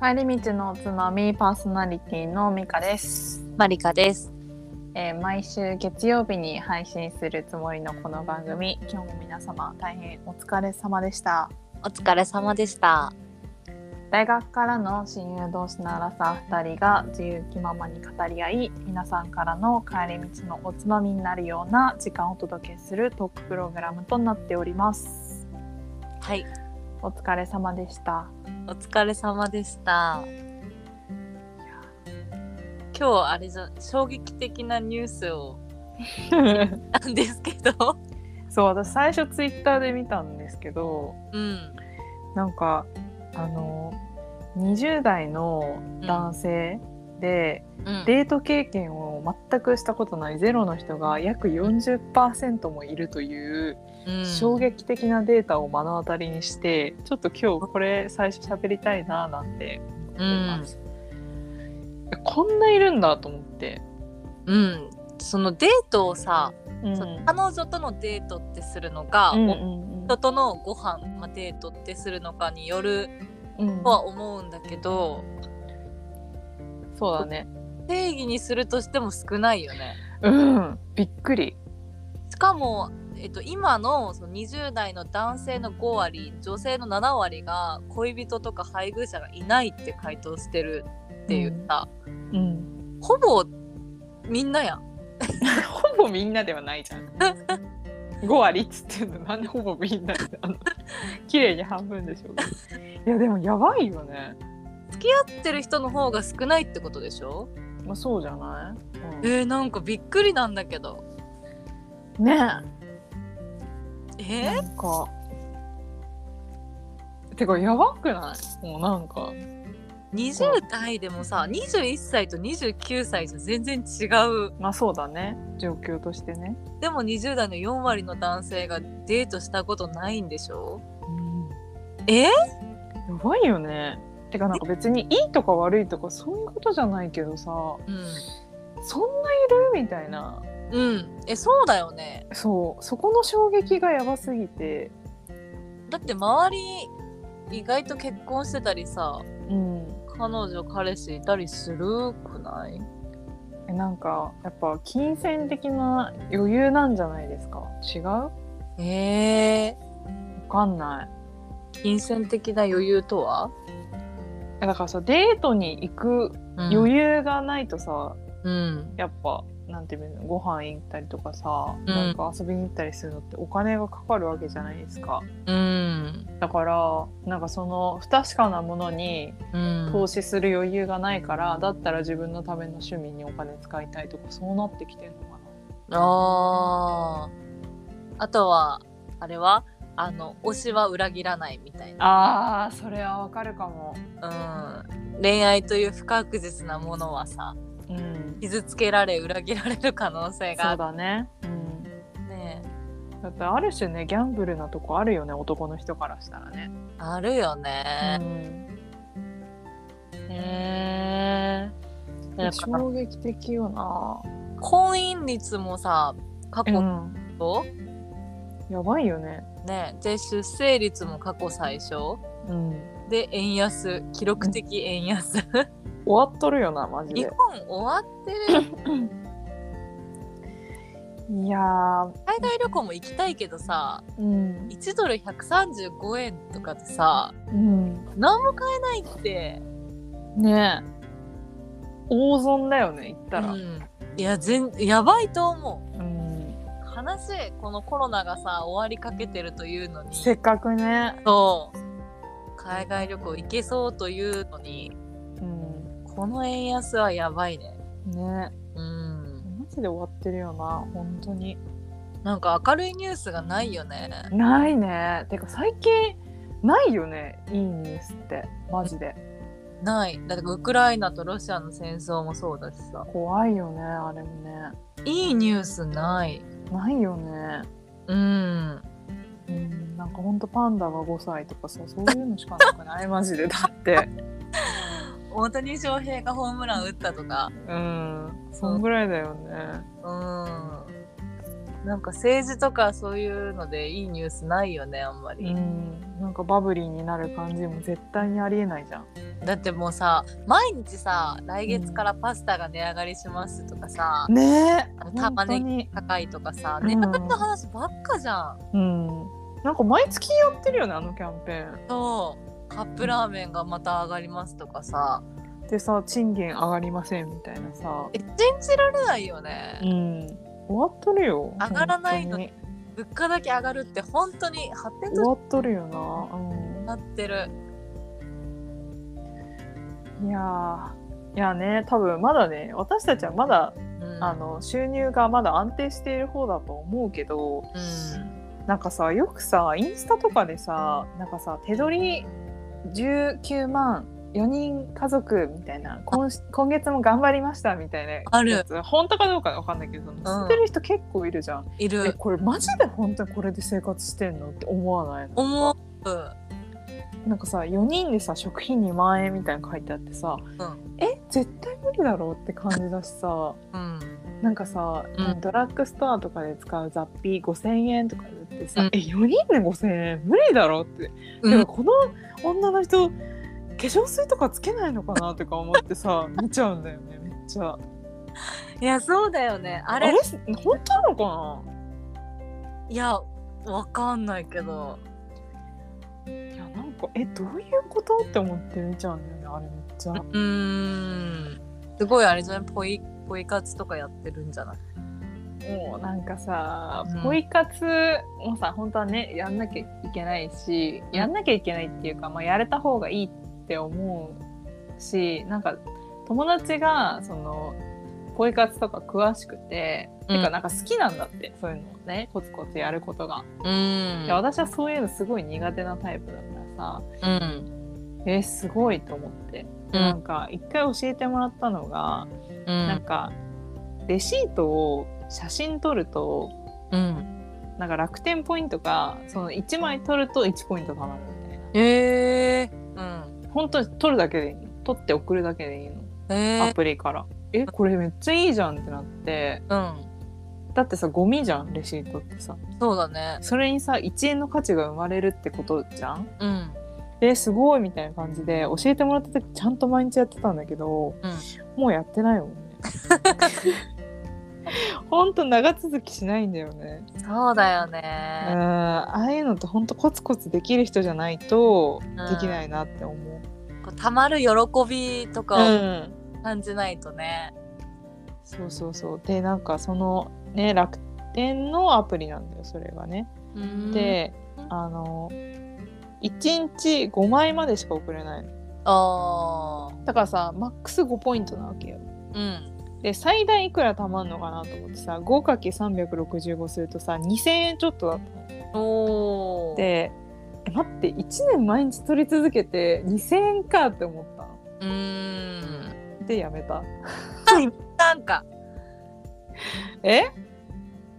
帰り道のおつまみパーソナリティのミカです、マリカです。えー毎週月曜日に配信するつもりのこの番組。今日も皆様大変お疲れ様でした。お疲れ様でした。大学からの親友同士のアラサー2人が自由気ままに語り合い皆さんからの帰り道のおつまみになるような時間をお届けするトークプログラムとなっております。はい、お疲れ様でした。お疲れ様でした。今日あれじゃ衝撃的なニュースをなんですけど、そう私最初ツイッターで見たんですけどうん、なんかあの20代の男性で、うん、デート経験を全くしたことないゼロの人が約40%もいるといううん衝撃的なデータを目の当たりにして、ちょっと今日これ最初喋りたいななんて思います、えこんないるんだと思って、うん、そのデートをさ、うん。彼女とのデートってするのか、うんうん。夫とのご飯、まあ、デートってするのかによるうん。とは思うんだけど、そうだね。定義にするとしても少ないよね。うん。びっくり。しかも、えっと、今のその20代の男性の5割女性の7割が恋人とか配偶者がいないって回答してるっていうさ、うん。ほぼみんなやん。ほぼみんなではないじゃん。5割っつってんの。なんでほぼみんなであの？綺麗に半分でしょいやでもやばいよね。付き合ってる人の方が少ないってことでしょ？まあそうじゃない、うん。えー、なんかびっくりなんだけど。ね。ええ？なんか。てかやばくない？もうなんか。20代でもさ21歳と29歳じゃ全然違う。まあそうだね。状況としてね、でも20代の4割の男性がデートしたことないんでしょ？え？やばいよね。てかなんか別にいいとか悪いとかそういうことじゃないけどさ。うん。そんないる？みたいなうん。えそうだよね。そう。そこの衝撃がやばすぎて。だって周り意外と結婚してたりさうん。彼女彼氏いたりするくない？えなんかやっぱ金銭的な余裕なんじゃないですか？違う？わえかんない。ー、金銭的な余裕とは、えだからさデートに行くうん、余裕がないとさ、うん。やっぱなんていうのご飯行ったりとかさ、ん。なんか遊びに行ったりするのってお金がかかるわけじゃないですか。うん。だからなんかその不確かなものにうん。投資する余裕がないから、だったら自分のための趣味にお金使いたいとかそうなってきてんのかあー。あとはあれはあの推しは裏切らないみたいな、なあーそれはわかるかも。うん、恋愛という不確実なものはさうん傷つけられ裏切られる可能性が。そうあだね。うん。るねだってある種ねギャンブルなとこあるよね男の人からしたらね。あるようね、ん、へえ。だから衝撃的よな。婚姻率もさ過去うん、と、やばいよね。ねで出生率も過去最小？うん、で円安。記録的円安。終わっとるよなマジ日で。本終わってる。いやー、海外旅行も行きたいけどさうん、1ドル135円とかでさうん、何も買えないって、ねえ。大損だよね言ったら。うん、いや全やばいと思う。うん、悲しい。このコロナがさ終わりかけてるというのに。せっかくね。そう海外旅行行けそうというのにうん、この円安はやばいねね。うんマジで終わってるよな本当に。なんか明るいニュースがないよねないね。てか最近ないよねいいニュースってマジで。ないだってウクライナとロシアの戦争もそうだしさ怖いよねあれもね。いいニュースないないよね。うんうん、なんかほんとパンダが5歳とかさそういうのしかなくない？マジで。だって。大谷翔平がホームラン打ったとか。うん。そんぐらいだよね。うん。なんか政治とかそういうのでいいニュースないよねあんまり、うん。なんかバブリーになる感じも絶対にありえないじゃん。だってもうさ毎日さ来月からパスタが値上がりしますとかさ、ね。あの玉ねぎ高いとかさ値上がりの話ばっかじゃん、うんなんか毎月やってるよねあのキャンペーン。そう。カップラーメンがまた上がりますとかさ。でさ賃金上がりませんみたいなさ。え信じられないよね、うん。終わっとるよ上がらないのに物価だけ上がるって本当に発展終わとっとるよな。うん。なってる。いやー。いやね多分まだね私たちはまだ、うん。あの収入がまだ安定している方だと思うけどうんなんかさよくさインスタとかでさなんかさ手取り19万4人家族みたいな今今月も頑張りましたみたいなある。やつ本当かどうかわかんないけど載せてる人結構いるじゃん、いえるこれマジで本当にこれで生活してんのって思わない？の思う。なんかさ4人でさ食費2万円みたいなの書いてあってさ、うん。え絶対無理だろうって感じだしさ。うんなんかさ、うん。ドラッグストアとかで使う雑費5,000円とか言ってさ、うん。え4人で5,000円？無理だろって、うん。でもこの女の人化粧水とかつけないのかなとか思ってさ 見ちゃうんだよねめっちゃ。いやそうだよね。あれ。あれ？本当なのかな？いやわかんないけど。いやなんかえどういうこと？って思って見ちゃうんだよねあれめっちゃ。うーん。すごいあれじゃない？ポイポイ活とかやってるんじゃない？もうなんかさうん。ポイ活もさ本当はねやんなきゃいけないしやんなきゃいけないっていうか、まあ、やれた方がいいって思うしなんか友達がそのポイ活とか詳しくて、うん。てかなんか好きなんだってそういうのをねコツコツやることが、うん。で私はそういうのすごい苦手なタイプだからさうん。えーすごいと思って、なんか一回教えてもらったのが、うん。なんかレシートを写真撮るとうん。なんか楽天ポイントがその1枚取ると1ポイント貯まるみたいな。ええ。うん。本当に取るだけでいいの。取って送るだけでいいの。え。アプリから。えこれめっちゃいいじゃんってなって。うん。だってさゴミじゃんレシートってさ。そうだね。それにさ1円の価値が生まれるってことじゃん？うんえすごいみたいな感じで教えてもらった時ちゃんと毎日やってたんだけどうん。もうやってないもんね。ほんと長続きしないんだよね。そうだようん。ねああいうのってほんとコツコツできる人じゃないとん。できないなって思う。こうたまる喜びとうかをん、感じないとね。そうそうそう。でなんかそのね楽天のアプリなんだよそれがね。うん。であの1日5枚までしか送れないの。あだからさマックス5ポイントなわけよ。ーうんで最大いくら貯まんのかなと思ってさ 5×365 するとさ2000円ちょっとだったの。おーでえ待って1年毎日取り続けて2000円かって思ったの。うーんでやめた。なんかえ？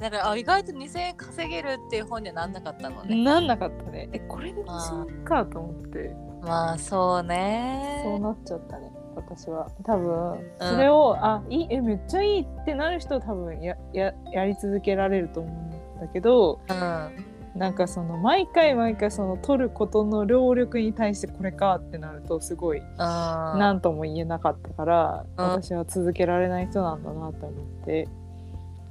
なんかあ意外と2000円稼げるっていう本にはなんなかったのね。なんなかったね。えこれで2000円かと思って。まあそうね。そうなっちゃったね私は。多分それを、あいいえめっちゃいいってなる人多分やややり続けられると思うんだけどうん。なんかその毎回毎回その取ることの労力に対してこれかってなるとすごいあ何とも言えなかったからうん。私は続けられない人なんだなって思って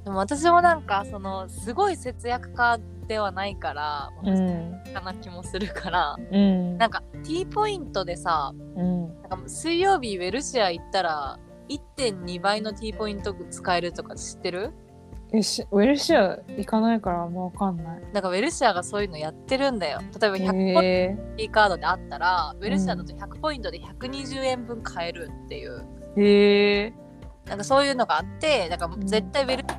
でも私もなんかそのすごい節約家ではないからうん。かな気もするから、うん。なんか T ポイントでさうん。なんか水曜日ウェルシア行ったら1.2倍の T ポイント使えるとか知ってる？えしウェルシア行かないからあんま分かんない。なんかウェルシアがそういうのやってるんだよ。例えば100ポイントへ T カードであったら、ウェルシアだと100ポイントで120円分買えるっていう。えへえなんかそういうのがあってだから絶対ウェル買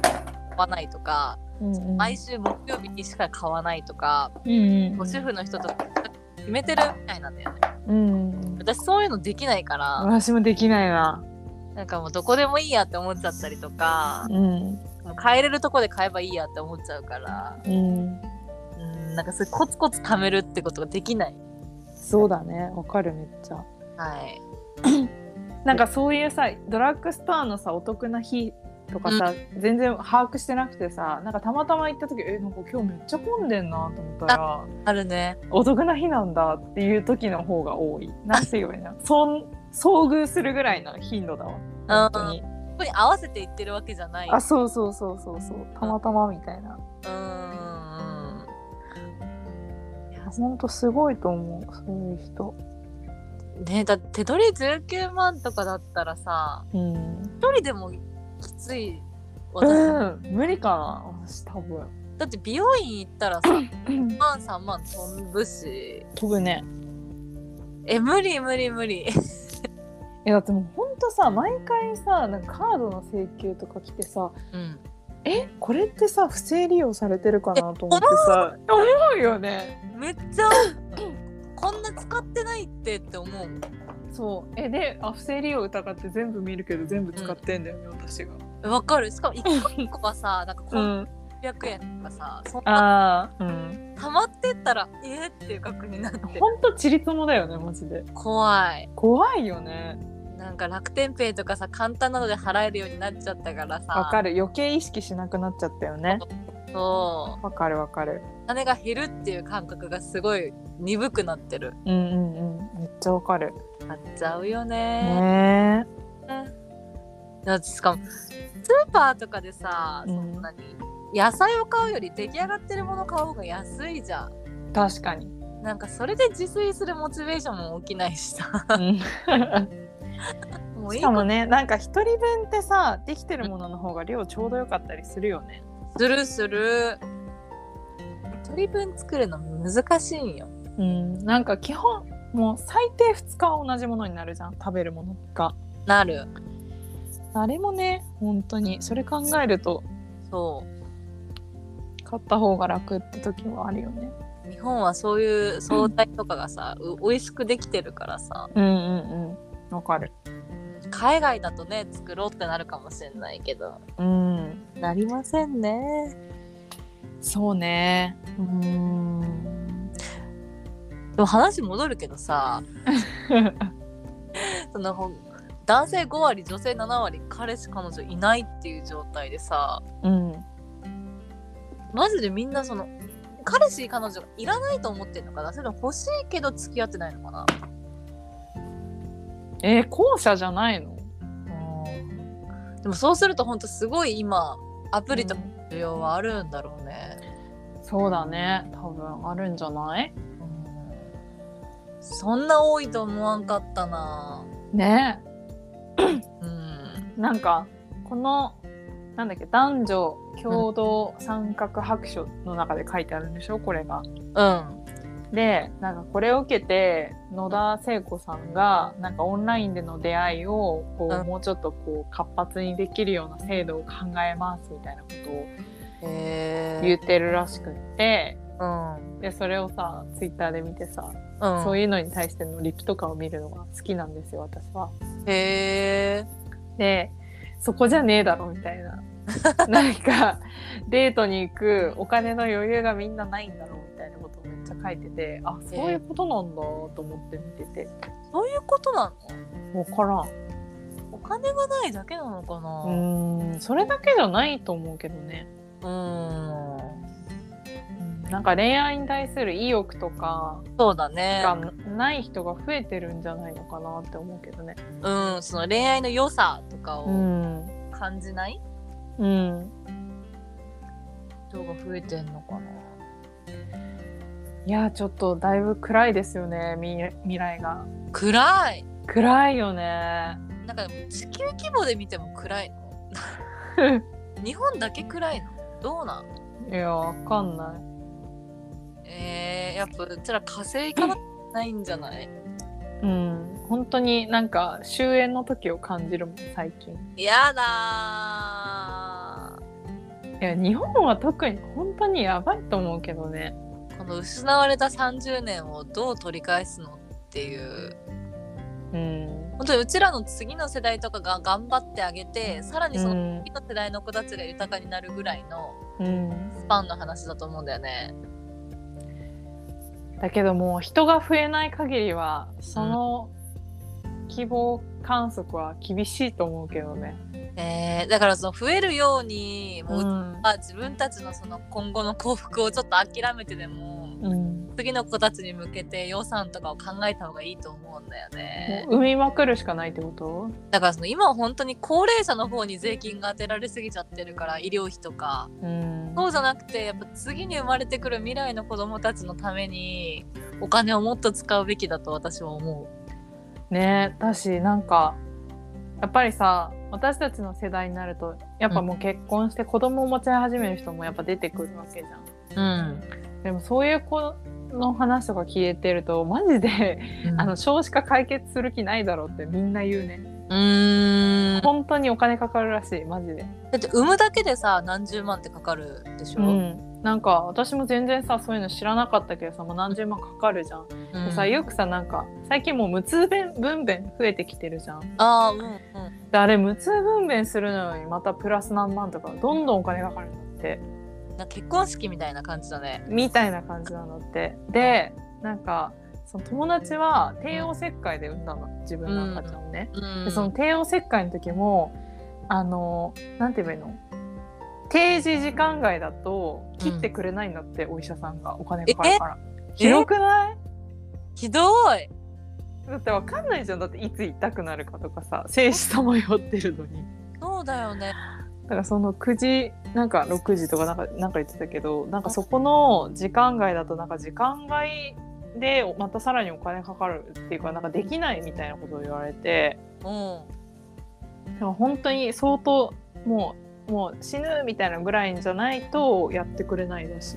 わないとか、うんうん毎週木曜日にしか買わないとか、うんうんご主婦の人と決めてるみたいなんだよねうん私そういうのできないから、私もできないな。なんかもうどこでもいいやって思っちゃったりとか、うん。もう買えれるとこで買えばいいやって思っちゃうから、うん。うん、なんかそういうコツコツ貯めるってことができない。そうだね。わかるめっちゃ。はい。なんかそういうさ、ドラッグストアのさ、お得な日とかさ、全然把握してなくてさなんかたまたま行った時えなんか今日めっちゃ混んでんなと思ったらあるね。お得な日なんだっていう時の方が多い。なんて言えばいいの そん遭遇するぐらいの頻度だわ。本当に。ここに合わせて言ってるわけじゃない。あそうそうそうそうそう。たまたまみたいな。うんいやほんとすごいと思う。そういう人ねだって手取り19万とかだったらさうん、一人でもきつい。私、うん、無理かな私多分。だって美容院行ったらさ2万3万飛ぶし。飛ぶね。え無理無理無理。いやだってもうほんとさ毎回さなんかカードの請求とか来てさうん。えこれってさ不正利用されてるかなと思ってさ。思うよね。めっちゃこんな使ってないってって思う。そう。えであ不正利用疑って全部見るけど全部使ってんだよね、私が。わかる。しかも1個1個はさ なんかこうんん300円とかさそんなああうん。溜まってったらえー、っていう額になってほんとちりつもだよねマジで。怖い。怖いよね。なんか楽天ペイとかさ簡単なので払えるようになっちゃったからさ。わかる。余計意識しなくなっちゃったよね。そう。わかるわかる金が減るっていう感覚がすごい鈍くなってる。うんうんうん。めっちゃわかる。なっちゃうよね。ねだってしかもスーパーとかでさ、うんそんなに野菜を買うより出来上がってるもの買う方が安いじゃん。え確かに、なんかそれで自炊するモチベーションも起きないしさ。うん。もういいしかもねなんか一人分ってさできてるものの方が量ちょうどよかったりするよね。するする一人分作るの難しいんよ。うんなんか基本もう最低2日は同じものになるじゃん食べるものが。なる。あれもね本当に。それ考えるとそう。買った方が楽って時はあるよね。日本はそういう惣菜とかがさ、う美味しくできてるからさ。うんうんうん。わかる。海外だとね作ろうってなるかもしれないけど。うん。なりませんね。そうねうん。でも話戻るけどさ その男性5割女性7割彼氏彼女いないっていう状態でさうん。マジでみんなその彼氏彼女がいらないと思ってんのかな？それとも欲しいけど付き合ってないのかな？えー後者じゃないの？でもそうするとほんとすごい今アプリとか需要はあるんだろうね、そうだね。多分あるんじゃない？そんな多いと思わんかったな。ね。うん。なんかこのなんだっけ？男女共同参画白書の中で書いてあるんでしょ？これが。うん。でなんかこれを受けて野田聖子さんがなんかオンラインでの出会いをこう、うん。もうちょっとこう活発にできるような制度を考えますみたいなことをへ言ってるらしくって。うん。でそれをさツイッターで見てさ、うん。そういうのに対してのリプとかを見るのが好きなんですよ私は。へえでそこじゃねえだろみたいな。なんかデートに行くお金の余裕がみんなないんだろうみたいなことをめっちゃ書いててあそういうことなんだと思って見てて。そういうことなの？分からん。お金がないだけなのかうなーんそれだけじゃないと思うけどねうん。なんか恋愛に対する意欲とかそうだね。がない人が増えてるんじゃないのかなって思うけどね。うんその恋愛の良さとかうをん。感じない？うん。人が増えてんのかな？いやちょっとだいぶ暗いですよねみ未来が。暗い。暗いよね。なんか地球規模で見ても暗いの？日本だけ暗いの？どうなん？いやわかんない。えー、やっぱうちら火星行かなないんじゃない？うん。本当になんか終焉の時を感じるもん最近。やだいや日本は特に本当にやばいと思うけどね。ーこの失われた30年をどう取り返すのっていう。うん本当にうちらの次の世代とかが頑張ってあげてさらにそのうん。次の世代の子たちが豊かになるぐらいのうん。スパンの話だと思うんだよね。だけどもう人が増えない限りはその希望観測は厳しいと思うけどね。え。ー、だからその増えるようにもう、うん。まあ、自分たちのその今後の幸福をちょっと諦めてでも、うん次の子たちに向けて予算とかを考えた方がいいと思うんだよね。産みまくるしかないってこと？だからその今は本当に高齢者の方に税金が当てられすぎちゃってるから医療費とかうんそうじゃなくてやっぱ次に生まれてくる未来の子供たちのためにお金をもっと使うべきだと私は思ねだしなんかやっぱりさ私たちの世代になるとやっぱもう結婚して子供を持ち始める人もやっぱ出てくるわけじゃん。う。うん。でもそういう子の話とか聞いてるとマジであの少子化解決する気ないだろうってみんな言うね。うーん。本当にお金かかるらしいマジで。だって産むだけでさ何十万ってかかるでしょ？うん、なんか私も全然さそういうの知らなかったけどさもう何十万かかるじゃん。うんでさよくさなんか最近もう無痛分分娩増えてきてるじゃん。ああうんうん。であれ無痛分娩するのにまたプラス何万とかどんどんお金かかるんだってな結婚式みたいな感じだね。みたいな感じなのって。でなんかその友達は帝王切開で産んだの。自分の赤ちゃんをね、うん。でその帝王切開の時もあのなんて言えばいいの？定時時間外だと切ってくれないんだって、お医者さんがお金かかるから。ひどくない？ひどい。だってわかんないじゃん。だっていつ痛くなるかとかさ生死さまよってるのに。そうだよね。だからその9時なんか6時とかなんかなんか言ってたけどなんかそこの時間外だとなんか時間外でまたさらにお金かかるっていうかなんかできないみたいなことを言われてうん。でも本当に相当もうもう死ぬみたいなぐらいじゃないとやってくれないらし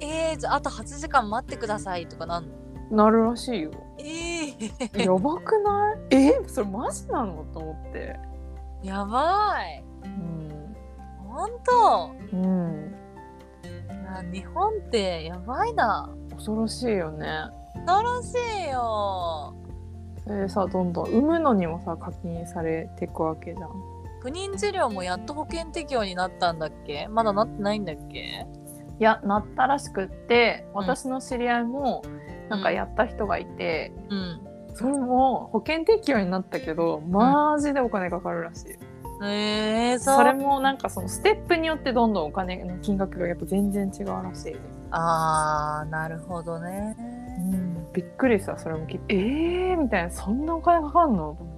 えー、じゃああと8時間待ってくださいとかなんなるらしいよ。えー、やばくない？えそれマジなの？と思って。やばい。うん、ほん。とうん、日本ってやばいな。恐ろしいよね。恐ろしいよ。それでさどんどん産むのにもさ課金されていくわけじゃん。不妊治療もやっと保険適用になったんだっけ？まだなってないんだっけ？いやなったらしくって私の知り合いもなんかやった人がいて、うん。それも保険適用になったけどマジでお金かかるらしい、えー、そう。それもなんかそのステップによってどんどんお金の金額がやっぱ全然違うらしいです、あー、なるほどね。びっくりしたそれも聞いてえーみたいな。そんなお金かかんの？と思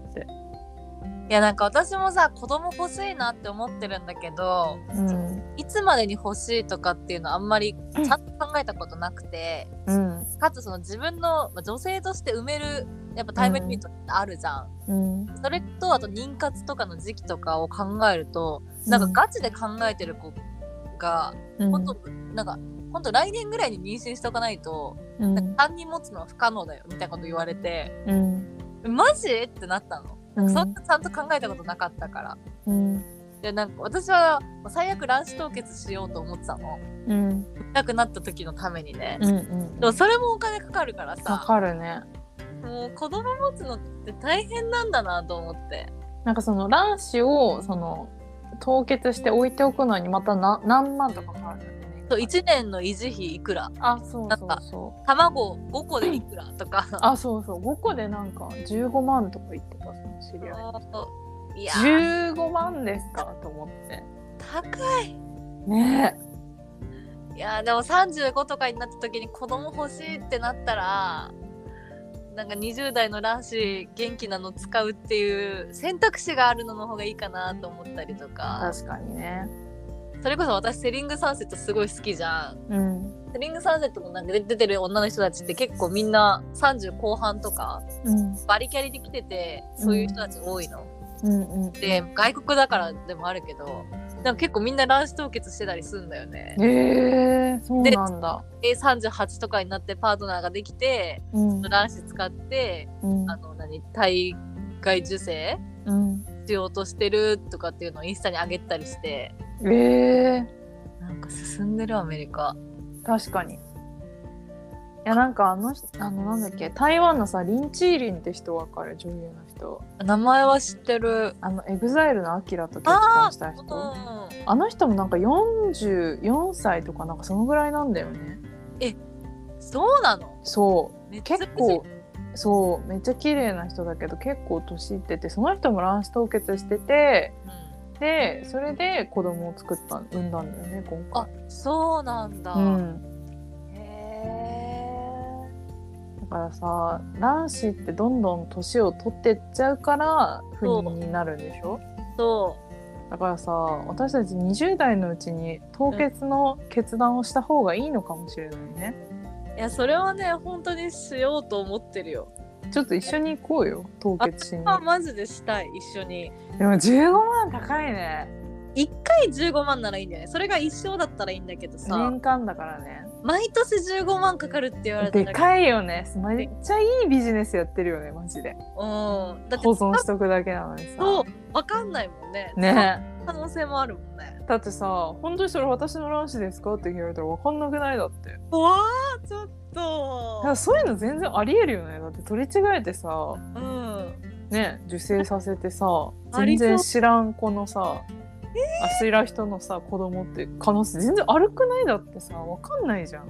いやなんか私もさ子供欲しいなって思ってるんだけどうん。いつまでに欲しいとかっていうのあんまりちゃんと考えたことなくて、うん。かつその自分のまあ女性として産めるやっぱタイムリミットってあるじゃん、うん。それとあと妊活とかの時期とかを考えるとなんかガチで考えてる子が、うん。ほんとなんかほんと来年ぐらいに妊娠しとかないと、うん。なんか3人持つのは不可能だよみたいなこと言われてうん。マジ？ってなったの。うん。そんなちゃんと考えたことなかったから。うん。でなんか私は最悪卵子凍結しようと思ってたの。うん。痛くなった時のためにね、うんうんでもそれもお金かかるからかさ。かるね。もう子供持つのって大変なんだなと思って。なんかその卵子をその凍結して置いておくのにまたな何万とかかかる。そう1年の維持費いくら？あそうそうそう。卵5個でいくらとかあそうそう5個でなんか15万とか言ってたその知り合い。いや15万ですかと思って。高いねいやでも35とかになった時に子供欲しいってなったらなんか20代の卵子元気なの使うっていう選択肢があるのの方がいいかなと思ったりとか確かにね。それこそ私セリングサンセットすごい好きじゃん。うん。セリングサンセットのなんか出出てる女の人たちって結構みんな30後半とかうん。バリキャリで来ててそういう人たち多いの、うん。うん。で外国だからでもあるけどなんか結構みんな卵子凍結してたりするんだよね。えー、そうなんだ。で38とかになってパートナーができてうん。卵子使ってうん。あの何体外受精うん。しようとしてるとかっていうのをインスタに上げたりしてえー、なんか進んでるアメリカ。確かに。いやなんかあの人あのなんだっけ台湾のさリン・チーリンって人わかる？女優の人。名前は知ってる。あの EXILE のアキラと結婚した人。あう。んの人もなんか44歳とかなんかそのぐらいなんだよね。そうなの？そう。結構そう。めっちゃ綺麗な人だけど結構年いっててその人も卵子凍結しててでそれで子供を作った産んだんだよね今あそうなんだ、回。うん。へだからさ卵子ってどんどん年を取ってっちゃうから不妊になるんでしょ？えそだからさ私たち20代のうちに凍結の決断をした方がいいのかもしれないね、ういやそれはね本当にしようと思ってるよちょっと一緒に行こうよ凍結しに。あマジでしたい一緒に。でも15万高いね。1回15万ならいいんだよねそれが一生だったらいいんだけどさ。年間だからね。毎年15万かかるって言われたらでかいよね。めっちゃいいビジネスやってるよねマジで。うん。だって保存しとくだけなのにさ。そう分かんないもんね。ね。可能性もあるもんね。だってさ本当にそれ私の卵子ですか？って言われたら分かんなくない？だって。うわーちょっだとからそういうの全然ありえるよね。だって取り違えてさうん。ね受精させてさ全然知らん子のさ、あ知らん人のさ子供って可能性全然悪くない？だってさ分かんないじゃん。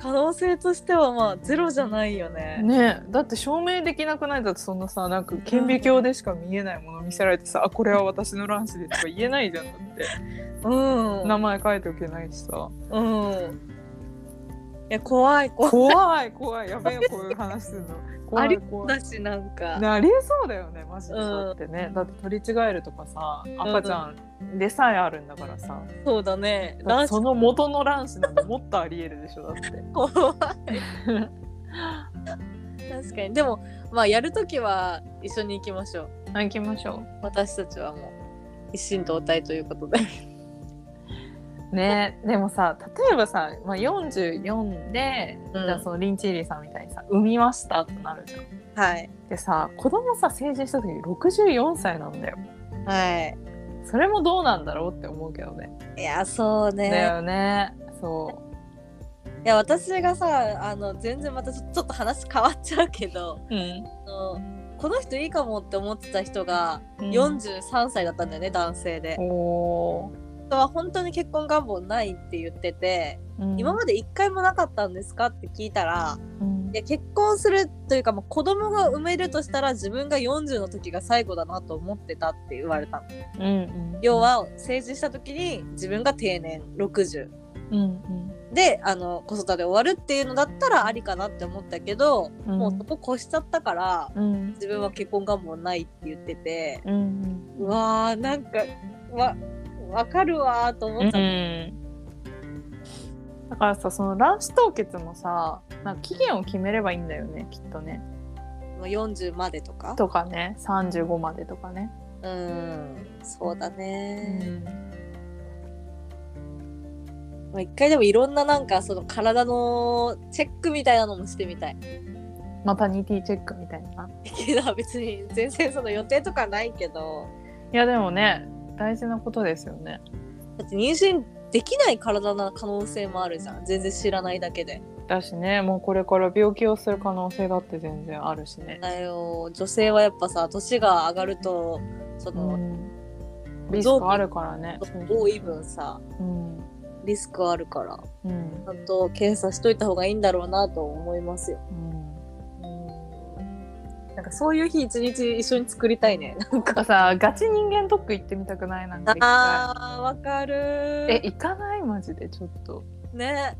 可能性としてはまあゼロじゃないよね。ねだって証明できなくない？だってそんなさなんか顕微鏡でしか見えないもの見せられてさ、あこれは私の卵子ですとか言えないじゃんだって。うん。名前書いておけないしさ。うん。いや怖い怖い。怖い怖い。やべえよこういう話するの。怖ありい怖い。だしなんか。なりえそうだよねマジで。うん。そうやってね、だって取り違えるとかさ赤ちゃんでさえあるんだからさ、そうだね。だその元の卵子なんてもっとありえるでしょだって。怖い。確かに。でもまあやるときは一緒に行きましょう。あ行きましょ私たちはもう一心同体ということで。うね。でもさ例えばさ、まあ、44で、うん。じゃあそのリンチーリーさんみたいにさ産みましたってなるじゃん。はい。でさ子供さ成人した時64歳なんだよ。はい。それもどうなんだろうって思うけどね。いやそうね。だよね。そいや私がさあの全然またちょっと話変わっちゃうけどううん。あのこの人いいかもって思ってた人がうん。43歳だったんだよね、男性で。お人は本当に結婚願望ないって言ってて、ー、今まで一回もなかったんですか？って聞いたらうん。いや結婚するというかもう子供が産めるとしたら自分が40の時が最後だなと思ってたって言われたの。うんうん要、は成人した時に自分が定年60うんうん。であの子育て終わるっていうのだったらありかなって思ったけど、うん。もうそこ越しちゃったからうん。自分は結婚願望ないって言っててうんうん。うわーなんかわわかるわーと思っちゃった。だからさその卵子凍結もさなんか期限を決めればいいんだよねきっとね。まあ40までとか？とかね35までとかね、うんそうだうね、ん。まあ、一回でもいろんななんかその体のチェックみたいなのもしてみたい。マタニティチェックみたいな。けど別に全然その予定とかないけど。いやでもね大事なことですよね。だって妊娠できない体な可能性もあるじゃん。全然知らないだけで。だしねもうこれから病気をする可能性だって全然あるしね、だよ。女性はやっぱさ年が上がるとその、うん、リスクあるからね。多い分さうん。リスクあるから。うん。ちゃんと検査しといた方がいいんだろうなと思いますよ。うんかそういう日一日一緒に作りたいね。なんかさガチ人間ドック行ってみたくないなんかあーわかる。え行かないマジでちょっと。ね。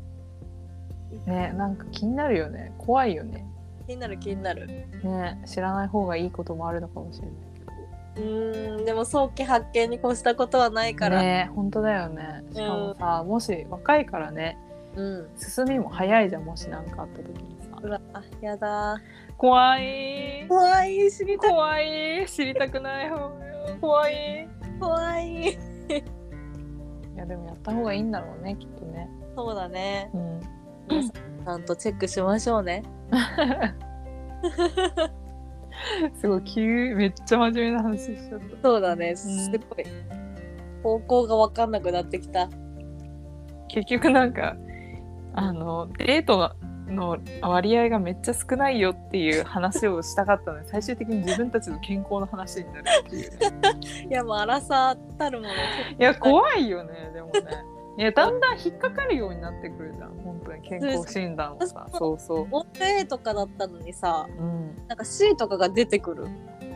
ねなんか気になるよね。怖いよね。気になる気になる。ね知らない方がいいこともあるのかもしれないけうーんでも早期発見に越したことはないから、どね本当だよね。しかもさ、もし若いからねうん。進みも早いじゃんもし何かあった時にさ。うわやだ怖い。怖い知りたい怖い。知りたくない。方怖い。怖い。いやでもやった方がいいんだろうねきっとね。そうだね。うん。ちゃんとチェックしましょうね。すごい急めっちゃ真面目な話しちゃった。そうだね。すごい、方向が分かんなくなってきた。結局なんかあのデートの割合がめっちゃ少ないよっていう話をしたかったのに 最終的に自分たちの健康の話になるっていう。ね いやもう荒さたるものいや怖いよねでもね。いやだんだん引っかかるようになってくるじゃん。本当に健康診断をさ。そうそう。オペとかだったのにさうん。なんか C とかが出てくる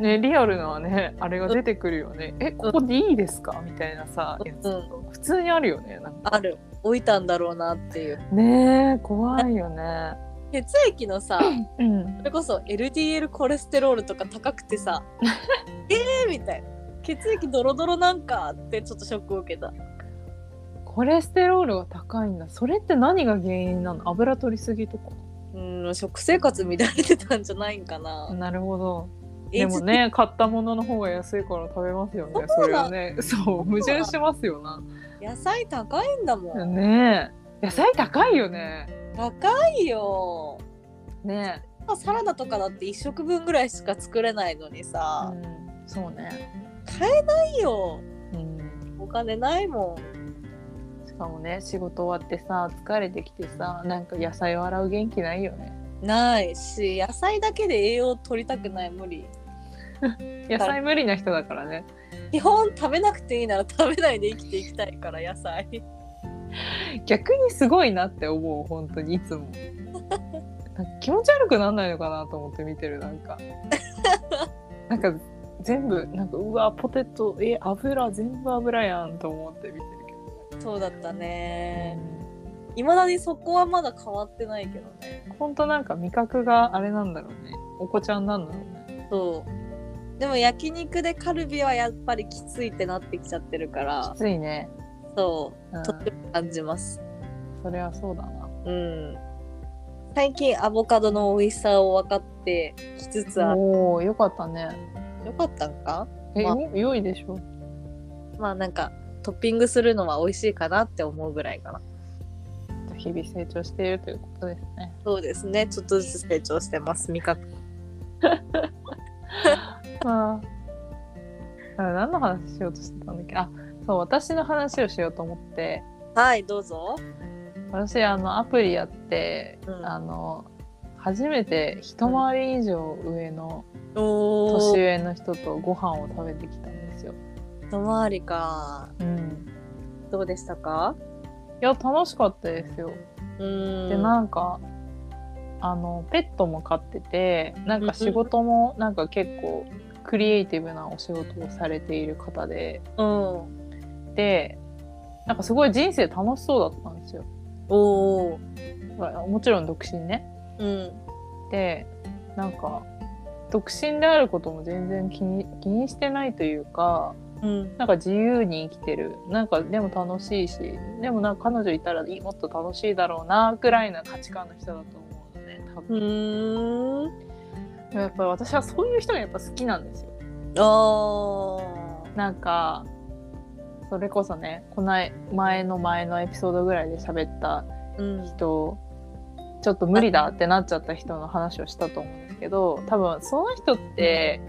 ねリアルなねあれが出てくるよね、えここでいいですか？みたいなさやつ。うん普通にあるよねなんか。ある。置いたんだろうなっていう。ねえ怖いよね。血液のさうん。それこそ LDL コレステロールとか高くてさ えーみたいな。血液ドロドロなんかってちょっとショックを受けた。コレステロールが高いんだ。それって何が原因なの？油取りすぎとか。うん食生活乱れてたんじゃないんかな、なるほどでもね買ったものの方が安いから食べますよね。それはね。そう矛盾しますよな。野菜高いんだもん、ねえ。野菜高いよね。高いよ。ねサラダとかだって1食分ぐらいしか作れないのにえ、さ、うん、そうね、買えないよ。うん、お金ないもしかもね仕事終わってさ疲れてきてさなんか野菜を洗う元気ないよね。んないし野菜だけで栄養取りたくない無理 野菜無理な人だからね。基本食べなくていいなら食べないで生きていきたいから野菜。逆にすごいなって思う本当にいつも。気持ち悪くなんないのかなと思って見てるなんか。なんか全部なんかうわポテトえ油全部油やんと思って見てるけど。そうだったね。ねいまだにそこはまだ変わってないけどね。本当なんか味覚があれなんだろうね。お子ちゃんなんだろうね。そうでも焼肉でカルビはやっぱりきついってなってきちゃってるから。きついね、そう。うん。とっても感じます。それはそうだな。うん。最近アボカドの美味しさを分かってきつつある。おおよかったね。よかったんか？え、まあ。良いでしょ？まあなんかトッピングするのは美味しいかなって思うぐらいかな。日々成長しているということですね。そうですね。ちょっとずつ成長してます。味覚まああ何の話しようとしてたんだっけ？あそう私の話をしようと思って。はいどうぞ。私あのアプリやって、うん。あの初めて一回り以上上のお年ー上の人とご飯を食べてきたんですよ。一回りか。うん、どうでしたか？いや楽しかったですよ。うーん。でなんかあのペットも飼っててなんか仕事もなんか結構クリエイティブなお仕事をされている方で。うん。でなんかすごい人生楽しそうだったんですよ。おもちろん独身ね。うん。でなんか独身であることも全然気に気にしてないというかうん。なんか自由に生きてる。なんかでも楽しいしでもなんか彼女いたらいもっと楽しいだろうなぐらいな価値観の人だと思うのね多う分、やっぱり私はそういう人がやっぱ好きなんですよ。あなんかそれこそねこの前の前のエピソードぐらいで喋ったーうん。人ちょっと無理だってなっちゃった人の話をしたと思うんですけど多分その人って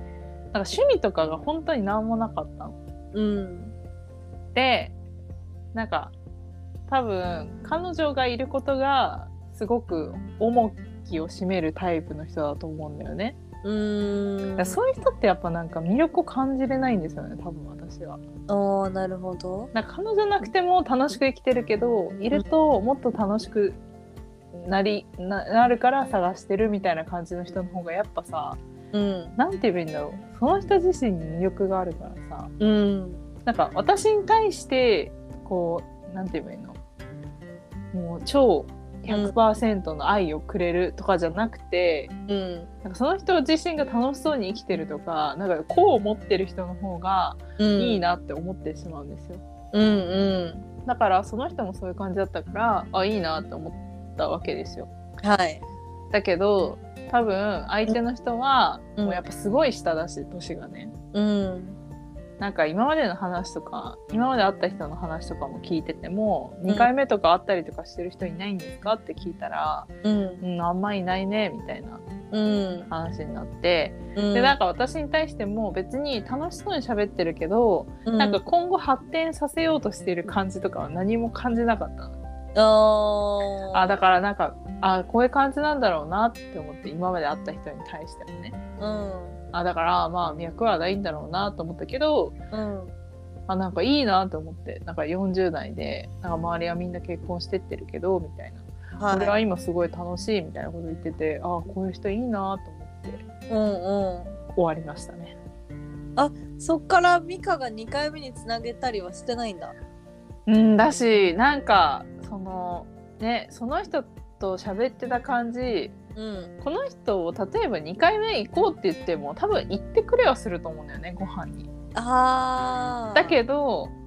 なんか趣味とかが本当に何もなかったの。うん。でなんか多分彼女がいることがすごく重きを占めるタイプの人だと思うんだよね。うーんそういう人ってやっぱなんか魅力を感じれないんですよね多分私は。ああなるほど。なんか彼女なくても楽しく生きてるけどいるともっと楽しくなりななるから探してるみたいな感じの人の方がやっぱさうん。なんて言えばいいんだろう。その人自身に魅力があるからさ。うん。なんか私に対してこうなんて言えばいいの？もう超100%の愛をくれるとかじゃなくて、うん。なんかその人自身が楽しそうに生きてるとかなんかこう思ってる人の方がうん。いいなって思ってしまうんですよ。うんうん。だからその人もそういう感じだったからあいいなって思ったわけですよ。はい。だけど多分相手の人はうん。もうやっぱすごい下だし年がね。うんなんか今までの話とか今まで会った人の話とかも聞いててもん。2回目とか会ったりとかしてる人いないんですかって聞いたらうん「うんあんまいないね」みたいなうん。話になってうん。でなんか私に対しても別に楽しそうに喋ってるけどなんか今後発展させようとしてる感じとかは何も感じなかったあだからなんかあこういう感じなんだろうなって思って今まで会った人に対してもね。うんあだからまあ脈はないんだろうなと思ったけどうんあなんかいいなと思ってなんか40代でなんか周りはみんな結婚してってるけどみたいな、はい。俺は今すごい楽しいみたいなこと言っててあこういう人いいなと思ってうんうん。終わりましたね。そっからミカが2回目につなげたりはしてないんだ。うんだしなんかそのねその人と喋ってた感じうんこの人を例えば2回目行こうって言っても多分行ってくれはすると思うんだよねご飯に。あーだけど、うん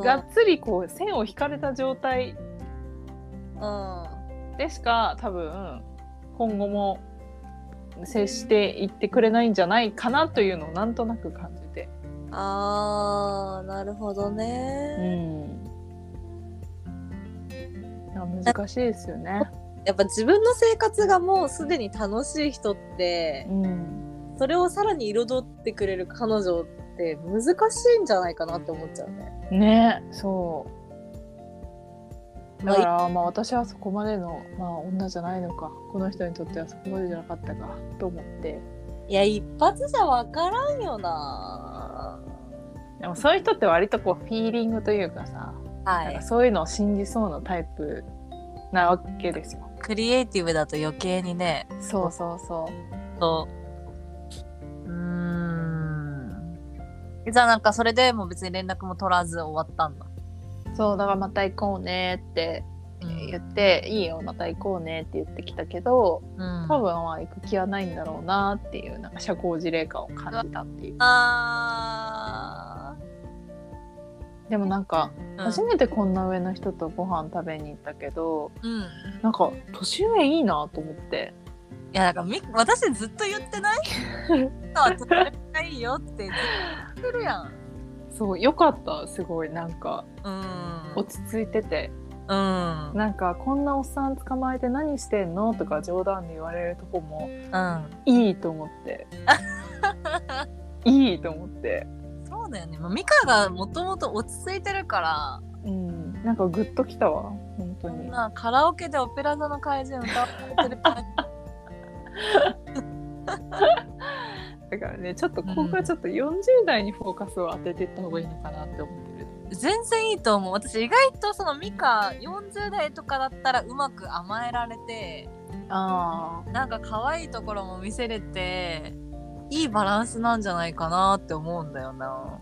がっつりこう線を引かれた状態うんでしか多分今後も接していってくれないんじゃないかなというのをなんとなく感じて。あーなるほどうね、ん。いや難しいですよね。やっぱ自分の生活がもうすでに楽しい人ってうん。それをさらに彩ってくれる彼女って難しいんじゃないかなって思っちゃうね。ねそう。だからまあ私はそこまでの、まあ、女じゃないのかこの人にとってはそこまでじゃなかったかと思っていや一発じゃ分からんよな。でもそういう人って割とこうフィーリングというかさ、はい。そういうのを信じそうなタイプなわけですよ。クリエイティブだと余計にね。そうそうそそう。うーん。じゃあなんかそれでもう別に連絡も取らず終わったんだ。うそうだからまた行こうねって言って、いいよまた行こうねって言ってきたけどうん。多分まあ行く気はないんだろうなっていうなんか社交辞令感を感じたっていうあでもなんかー。初めてこんな上の人とご飯食べに行ったけど、うん。なんか年上いいなと思っていやだからみ私ずっと言ってない？いいよってずっと言ってるやん。そうよかったすごいなんかうん。落ち着いててうん。なんかこんなおっさん捕まえて何してんのとか冗談で言われるとこもうん。いいと思って いいと思ってそうだよね。まあ、ミカがもともと落ち着いてるから、うんなんかグッときたわ本当になカラオケでオペラ座の怪人歌われてる感だからねちょっとここはちょっと40代にフォーカスを当てていった方がいいのかなって思ってるじ。全然いいと思う。私意外とそのミカ40代とかだったらうまく甘えられて、あなんか可愛いところも見せれて、いいバランスなんじゃないかなって思うんだよな。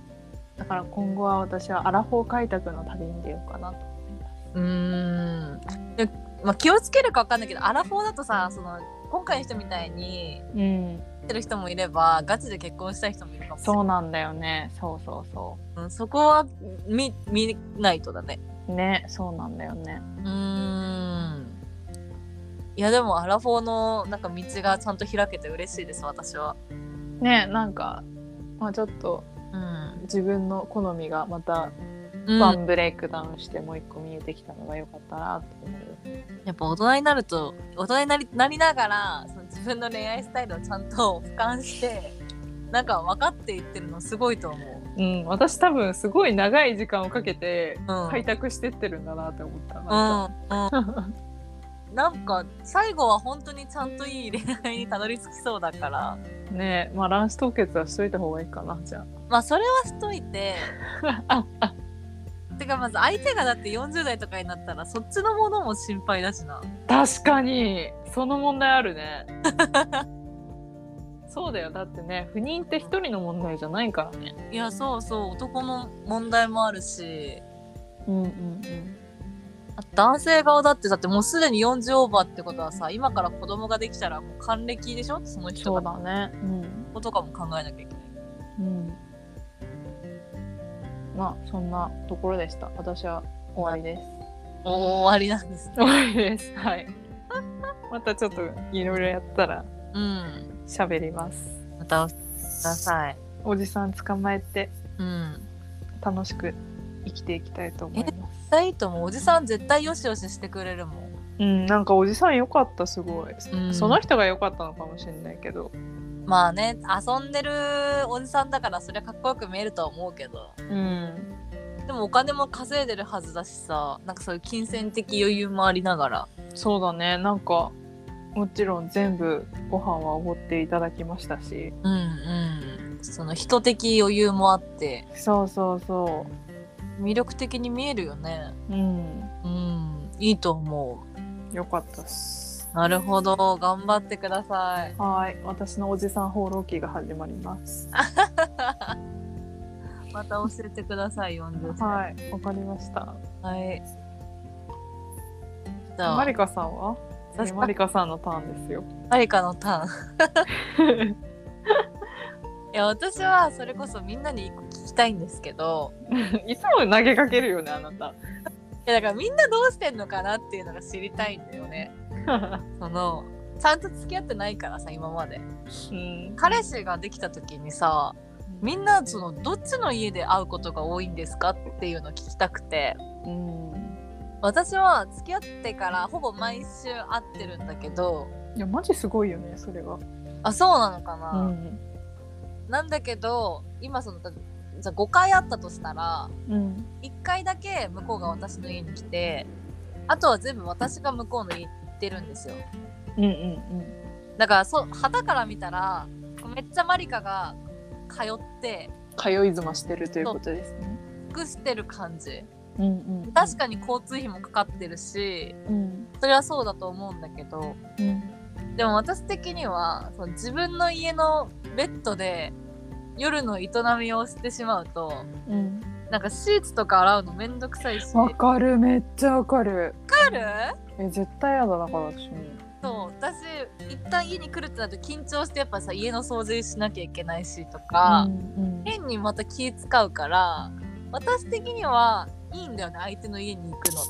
だから今後は私はアラフォー開拓の旅に出ようかなと思いますうーん。でまあ、気をつけるかわかんないけど、アラフォーだとさ、その、今回の人みたいに、うんってる人もいれば、ガチで結婚したい人もいるかも。そうなんだよねそうそうそうん、そこは見見ないとだね。うねそうなんだよねうーん。いやでもアラフォーのなんか道がちゃんと開けて嬉しいです私は。ねなんか、まあ、ちょっとうん。自分の好みがまたうん。 one breakdown してもう一個見えてきたのが良かったなって思う。やっぱ大人になると大人になりなりながらその自分の恋愛スタイルをちゃんと俯瞰してなんか分かっていってるのすごいと思う。うん、私多分すごい長い時間をかけてうん。開拓してってるんだなって思った。うん、なんか最後は本当にちゃんといい恋愛にたどり着きそうだからねまあ卵子凍結はしといた方がいいかなじゃまあそれはしといてあ。てかまず相手がだって40代とかになったらそっちのものも心配だしな。確かにその問題あるね。そうだよだってね不妊って一人の問題じゃないからね。いやそうそう男の問題もあるしうんうんうん。あ男性側だってだってもうすでに40オーバーってことはさ今から子供ができたらもう還暦でしょその人そうがだね。うん。ことかも考えなきゃいけない。うん。まあそんなところでした。私は終わりです。お終わりなんですね。終わりです。はい。またちょっといろいろやったらうん。喋ります。またください。おじさん捕まえてうん。楽しく生きていきたいと思います。絶対いいと思う。おじさん絶対よしよししてくれるもん。うん、なんかおじさん良かったすごい、うんその人が良かったのかもしれないけど。まあね、遊んでるおじさんだからそりゃかっこよく見えるとは思うけど。うん。でもお金も稼いでるはずだしさ、なんかそういう金銭的余裕もありながら。そうだね。なんかもちろん全部ご飯はおごっていただきましたし。うんうん。その人的余裕もあって、そうそうそ魅力的に見えるよね。う。うん。うん。いいと思良かったっす。う。なるほど。頑張ってください。はい。私のおじさん放浪記が始まります。また教えてください40歳はいわかりましたはいじゃあマリカさんは？私マリカさんのターンですよマリカのターン いや私はそれこそみんなに一個聞きたいんですけど いつも投げかけるよねあなた。いやだからみんなどうしてんのかなっていうのが知りたいんだよね。そのちゃんと付き合ってないからさ今まで。うん。彼氏ができた時にさみんなそのどっちの家で会うことが多いんですかっていうのを聞きたくて。うん。私は付き合ってからほぼ毎週会ってるんだけどいやマジすごいよねそれは。あそうなのかな、ん。なんだけど今そのじゃあ5回会ったとしたらうん。1回だけ向こうが私の家に来てあとは全部私が向こうの家に行ってるんですよ。うんうんだからそ旗から見たらめっちゃマリカが通って通い妻してるということですね。尽くしてる感じ。うんうん。確かに交通費もかかってるしうん。それはそうだと思うんだけどうん。でも私的にはその自分の家のベッドで夜の営みをしてしまうとうん。なんかシーツとか洗うのめんどくさいし。わかる。めっちゃわかる。かる？え絶対やだだから私。もそう私一旦家に来るってなると緊張してやっぱさ家の掃除しなきゃいけないしとか、うん変にまた気使うから私的にはいいんだよね相手の家に行くの。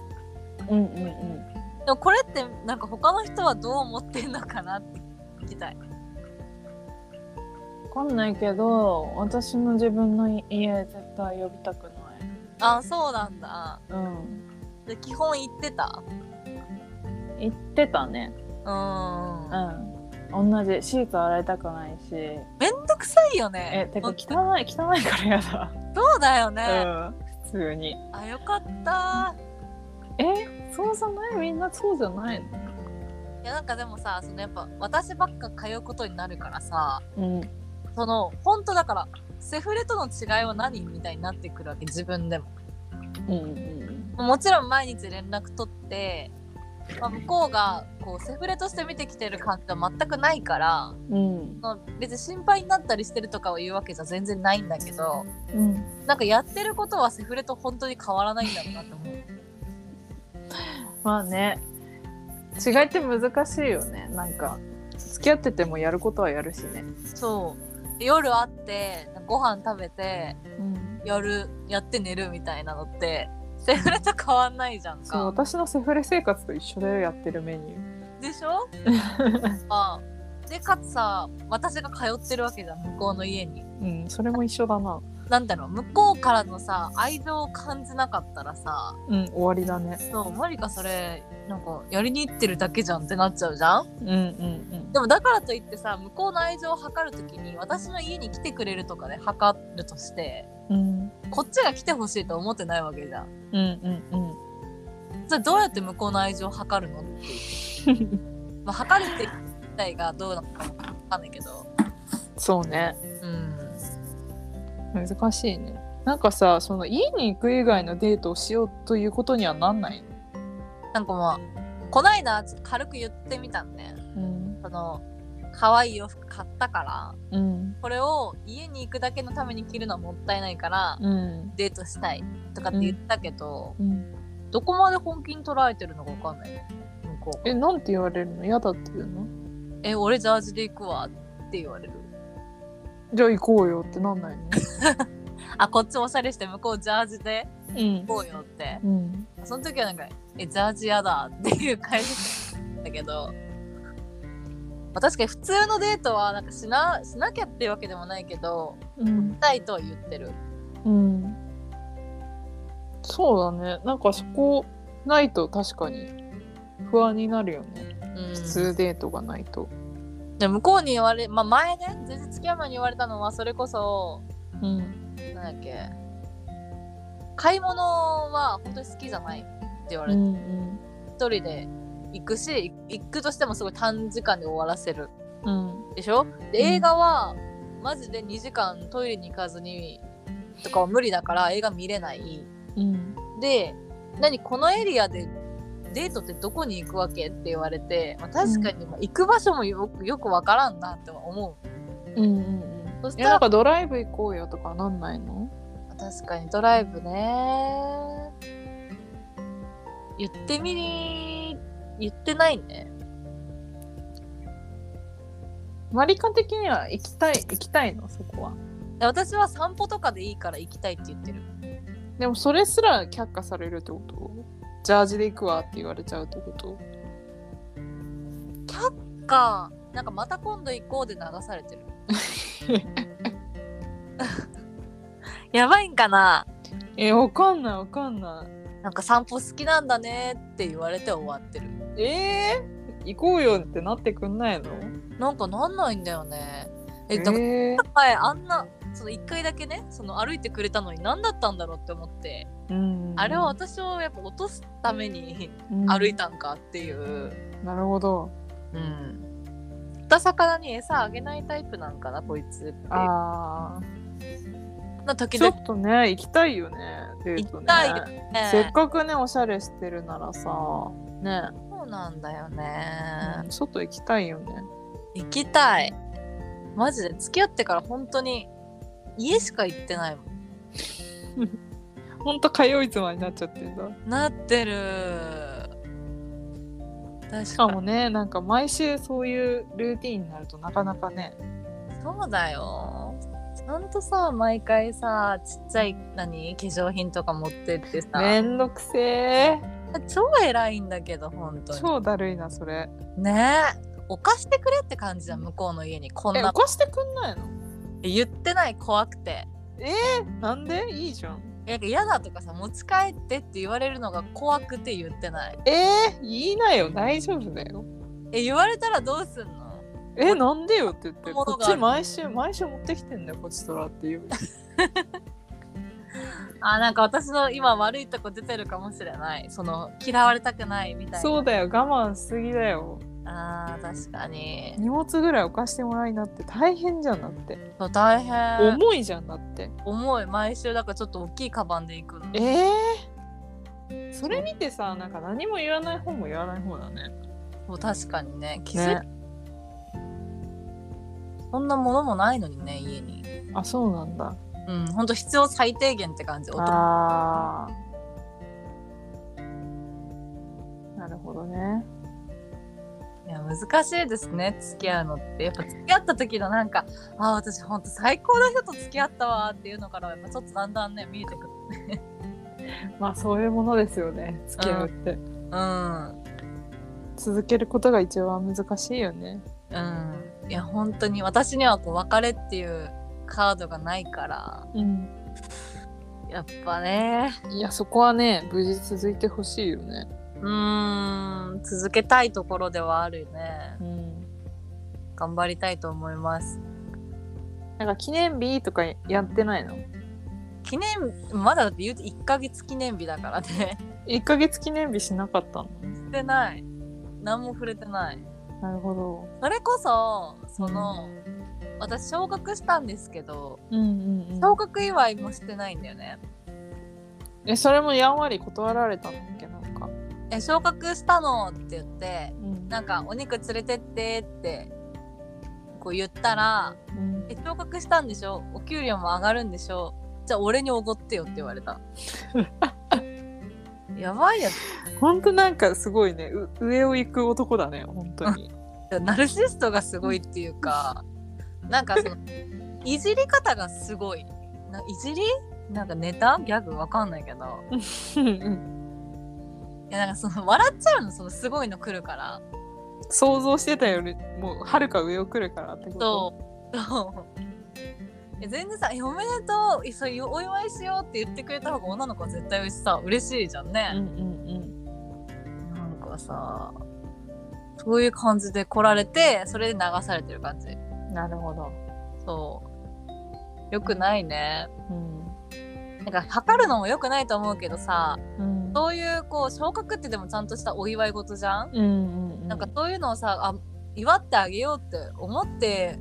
うんうんうん。でもこれってなんか他の人はどう思ってんのかなって聞きたい。わかんないけど私も自分の家絶対呼びたくない。あそうなんだ。うん。で基本行ってた？言ってたね。うーん。うん。同じシーツ洗いたくないし。めんどくさいよね。えてか汚い汚いからやだ。そうだよね、うん普通に。あよかった。えそうじゃない？みんなそうじゃないの？いやなんかでもさそのやっぱ私ばっか通うことになるからさ。うんその本当だからセフレとの違いは何みたいになってくるわけ自分でも。うんうんもちろん毎日連絡取って、まあ、向こうがこうセフレとして見てきてる感じは全くないからうん。別に心配になったりしてるとかを言うわけじゃ全然ないんだけどうん。なんかやってることはセフレと本当に変わらないんだろうなって思う。まあね。違いって難しいよね。なんか付き合っててもやることはやるしね。そう。で夜会ってご飯食べてうん。やるやって寝るみたいなのってセフレと変わんないじゃんそうか。私のセフレ生活と一緒だよやってるメニュー。でしょ？あでかつさ私が通ってるわけじゃん向こうの家に。うんそれも一緒だな。なんだろう向こうからのさ愛情を感じなかったらさ。うん終わりだね。そうマリカそれなんかやりに行ってるだけじゃんってなっちゃうじゃん？うんうんでもだからといってさ向こうの愛情を測るときに私の家に来てくれるとかで測るとしてうん。うんこっちが来てほしいと思ってないわけじゃん。うんうんうん。じゃあどうやって向こうの愛情を測るの？っていうまあ測るって自体がどうなのかわかんないけど。そうね。うん。難しいね。なんかさその家に行く以外のデートをしようということにはなんないの？なんかまあこないだ軽く言ってみたんねうん。その可愛い洋服買ったからうん。これを家に行くだけのために着るのはもったいないからうん。デートしたいとかって言ったけど、うん。どこまで本気に捉えてるのか分かんない。ね向こうえなんて言われるの？嫌だって言うの？え俺ジャージで行くわって言われる。じゃあ行こうよってなんないの？あこっちおしゃれして向こうジャージでうん。行こうよって。うん。その時はなんかえジャージやだっていう感じだけど、まあ、確かに普通のデートはなんかしなしなきゃっていうわけでもないけどうん。したいとは言ってる。うん。そうだね。なんかそこないと確かに不安になるよね。うん。普通デートがないと。で向こうに言われまあ前ね全然付き合う前に言われたのはそれこそうんなんだっけ。買い物は本当に好きじゃないって言われて、うん一人で行くし行くとしてもすごい短時間で終わらせる。うん。でしょ？でうん。映画はマジで2時間トイレに行かずにとかは無理だから映画見れない。うん。で何このエリアでデートってどこに行くわけって言われて、まあ、確かにまあ行く場所もよくよくわからんなって思う。うんうんうんそしたらいやなんかドライブ行こうよとかなんないの？確かにドライブね。言ってみり言ってないね。マリカ的には行きたい行きたいの？そこは。私は散歩とかでいいから行きたいって言ってる。でもそれすら却下されるってこと？ジャージで行くわって言われちゃうってこと？かなんかまた今度行こうで流されてる やばいんかな？えわかんないわかんない。なんか散歩好きなんだねって言われて終わってる。えー、行こうよってなってくんないの？なんかなんないんだよね。えだからえ前あんなその1回だけねその歩いてくれたのに何だったんだろうって思って、ーうん。あれは私をやっぱ落とすためにうん。歩いたんかっていう。なるほど。うん。釣った魚に餌あげないタイプなんかなこいつって。あな時ーちょ々っとね行きたいよねデートね。行きたいよせねっかくねおしゃれしてるならさね、そうなんだようねん、外行きたいよね。行きたい。マジで。付き合ってから本当に家しか行ってないもん。ほんと通い妻になっちゃってんだ。なってる。確しかかもねなんか毎週そういうルーティンになるとなかなかね。そうだよ。ちゃんとさ毎回さちっちゃい何？化粧品とか持ってってさ。めんどくせえ。超偉いんだけど本当に。超だるいなそれ。ね。えお貸してくれって感じじゃん向こうの家に。こんな。え起こしてくんないの？言ってない怖くて。なんで？いいじゃんなんか嫌だとかさ持ち帰ってって言われるのが怖くて言ってない。えー、言いなよ。大丈夫だよ。え言われたらどうすんの？えなんでよって言ってこっち毎週毎週持ってきてんだよこっちとらっていう。あなんか私の今悪いとこ出てるかもしれない。その嫌われたくないみたいな。そうだよ。我慢しすぎだよあー確かに。荷物ぐらい置かしてもらいなって大変じゃんだって。そう大変。重いじゃんだって。重い。毎週だからちょっと大きいカバンで行くの。えー、それ見てさなんか何も言わない方も言わない方だね。そう確かにね。気づいねそんなものもないのにね家に。あそうなんだ。うんほんと必要最低限って感じ音。あー。なるほどねいや難しいですね付き合うのって。やっぱ付き合った時のなんかあー私ほんと最高の人と付き合ったわっていうのからやっぱちょっとだんだんね見えてくる まあそういうものですよね付き合うって、うん。続けることが一番難しいよね。うん。いや本当に私にはこう別れっていうカードがないから。うん。やっぱね。いやそこはね無事続いてほしいよねうーん続けたいところではあるね。うん。頑張りたいと思います。なんか記念日とかやってないの？記念まだだって言うて1ヶ月記念日だからね。1ヶ月記念日しなかったの？してない。何も触れてない。なるほど。それこそその、私昇格したんですけどうんうんうん。昇格祝いもしてないんだよね。えそれもやんわり断られたんだっけなんかえ昇格したの？って言ってうん。なんかお肉連れてってってこう言ったらうんえ昇格したんでしょ？お給料も上がるんでしょ？じゃあ俺におごってよって言われた。やばいやほんとなんかすごいね。う上を行く男だね本当に。つ ナルシストがすごいっていうかなんかそのいじり方がすごい。ないじり？なんかネタ？ギャグ？わかんないけどいやなんかその笑っちゃうのそのすごいの来るから。想像してたよりもうはるか上を来るからってこと？そう。そう。え全然さえ「おめでとうえそうお祝いしよう」って言ってくれた方が女の子は絶対さ嬉しいじゃんね、うんうんなんかさそういう感じで来られてそれで流されてる感じ。うんなるほど。そう。よくないね。うん。なんか測るのもよくないと思うけどさうんそういうこう昇格ってでもちゃんとしたお祝い事じゃん、うんうんなんかそういうのをさあ祝ってあげようって思って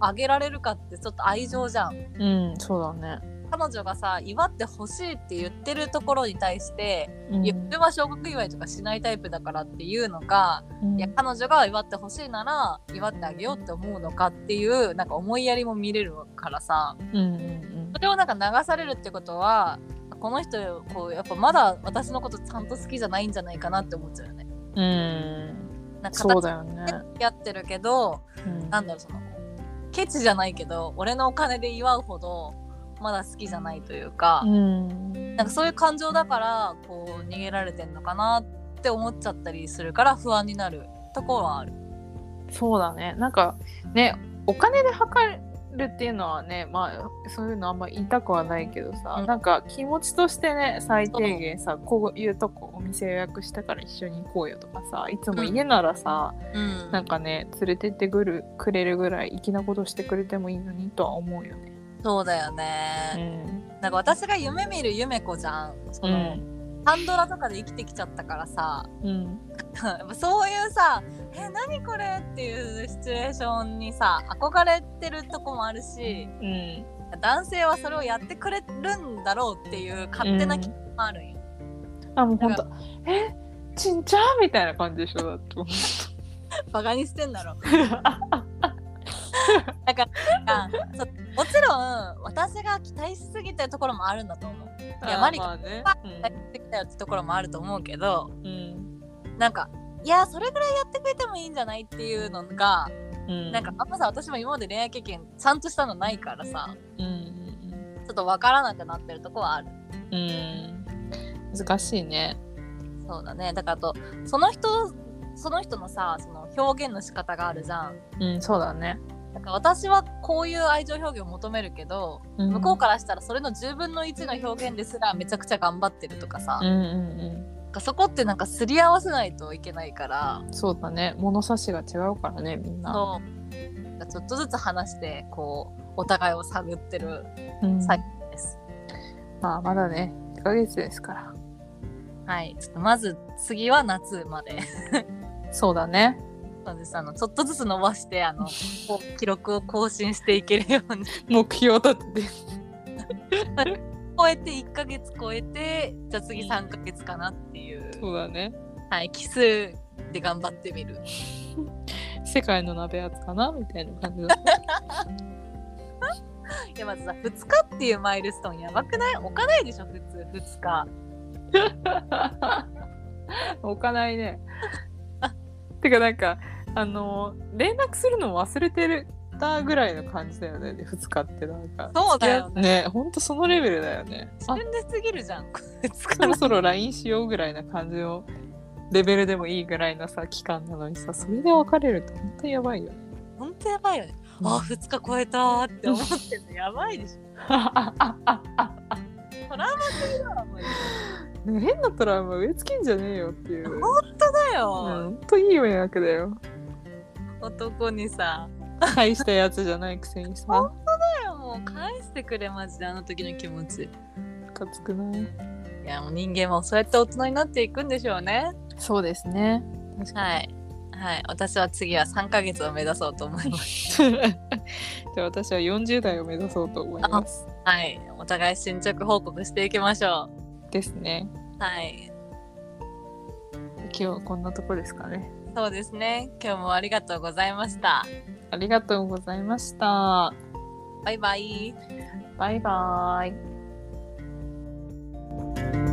あげられるかってちょっと愛情じゃん。うんそうだね。彼女がさ祝ってほしいって言ってるところに対して、うん。いやは小学祝いとかしないタイプだからっていうのか、うん。いや彼女が祝ってほしいなら祝ってあげようって思うのかっていうなんか思いやりも見れるからさ。うんうん。それをなんか流されるってことはこの人こうやっぱまだ私のことちゃんと好きじゃないんじゃないかなって思っちゃうよね。うんうんなんかそうだよね形で付き合ってるけどうんなんだろうそのケチじゃないけど俺のお金で祝うほどまだ好きじゃないというか、うんなんかそういう感情だからこう逃げられてんのかなって思っちゃったりするから不安になるところはある。そうだねなんかねお金で測るっていうのはねまあそういうのあんま言いたくはないけどさ、うん。なんか気持ちとしてね最低限さこういうとこお店予約したから一緒に行こうよとかさいつも家ならさ、うん。なんかね連れてってくるくれるぐらい粋なことしてくれてもいいのにとは思うよね。そうだようね。ん。なんか私が夢見る夢子じゃん。その、ハンドラとかで生きてきちゃったからさ、うん そういうさ「え何これ?」っていうシチュエーションにさ憧れてるとこもあるしうん男性はそれをやってくれるんだろうっていう勝手な気もあるんよ。あもうほんだとえ？ちんちゃん？みたいな感じでしょだって。バカにしてんだろ。だからそもちろん私が期待しすぎてるところもあるんだと思う。いやマリカまあねは期待してきたよってところもあると思うけどうんなんかいやそれぐらいやってくれてもいいんじゃないっていうのがうんなんかあんまさ私も今まで恋愛経験ちゃんとしたのないからさうんうんちょっと分からなくなってるとこはある。うんうん難しいね。そうだねだからあとその人その人のさその表現の仕方があるじゃん。うんそうだね。だから私はこういう愛情表現を求めるけど、うん向こうからしたらそれの10分の1の表現ですらめちゃくちゃ頑張ってるとかさ、うんなんうんかそこってなんかすり合わせないといけないから、うんそうだね物差しが違うからねみんな。そうちょっとずつ話してこうお互いを探ってるうん最中です。まあまだね1ヶ月ですから。はい、ちょっとまず次は夏まで。そうだね。そうですあのちょっとずつ伸ばしてあの 記録を更新していけるように 目標立てて。超えて1ヶ月超えてじゃあ次3ヶ月かなっていう、そうだね。はい、奇数で頑張ってみる。世界の鍋やつかなみたいな感じだ。いやまずさ2日っていうマイルストーンやばくない？置かないでしょ普通2日。置かないね。てかなんかあの連絡するの忘れてるたぐらいの感じだよね。2日ってなんか。そうだよね。ねほんとそのレベルだよね。あ自分ですぎるじゃん。2そ日ろそろ LINE しようぐらいな感じのレベルでもいいぐらいのさ期間なのにさそれで別れると本当にやばいよね。ほんとやばいよね。あ2日超えたーって思ってんのやばいでしょ。トラウマすぎだわもうね変なトラウマ植え付けんじゃねえよっていうほんとだよ、ほんといい迷惑だよ男にさ。大したやつじゃないくせにさだよもう返してくれマジであの時の気持ち。いムカつくなやもう人間もそうやって大人になっていくんでしょうね。そうですねはい。はい、私は次は3ヶ月を目指そうと思います。じゃあ私は40代を目指そうと思います。はい。お互い進捗報告していきましょう。ですね。はい。今日はこんなとこですかね。そうですね。今日もありがとうございました。ありがとうございました。バイバイ。バイバイ。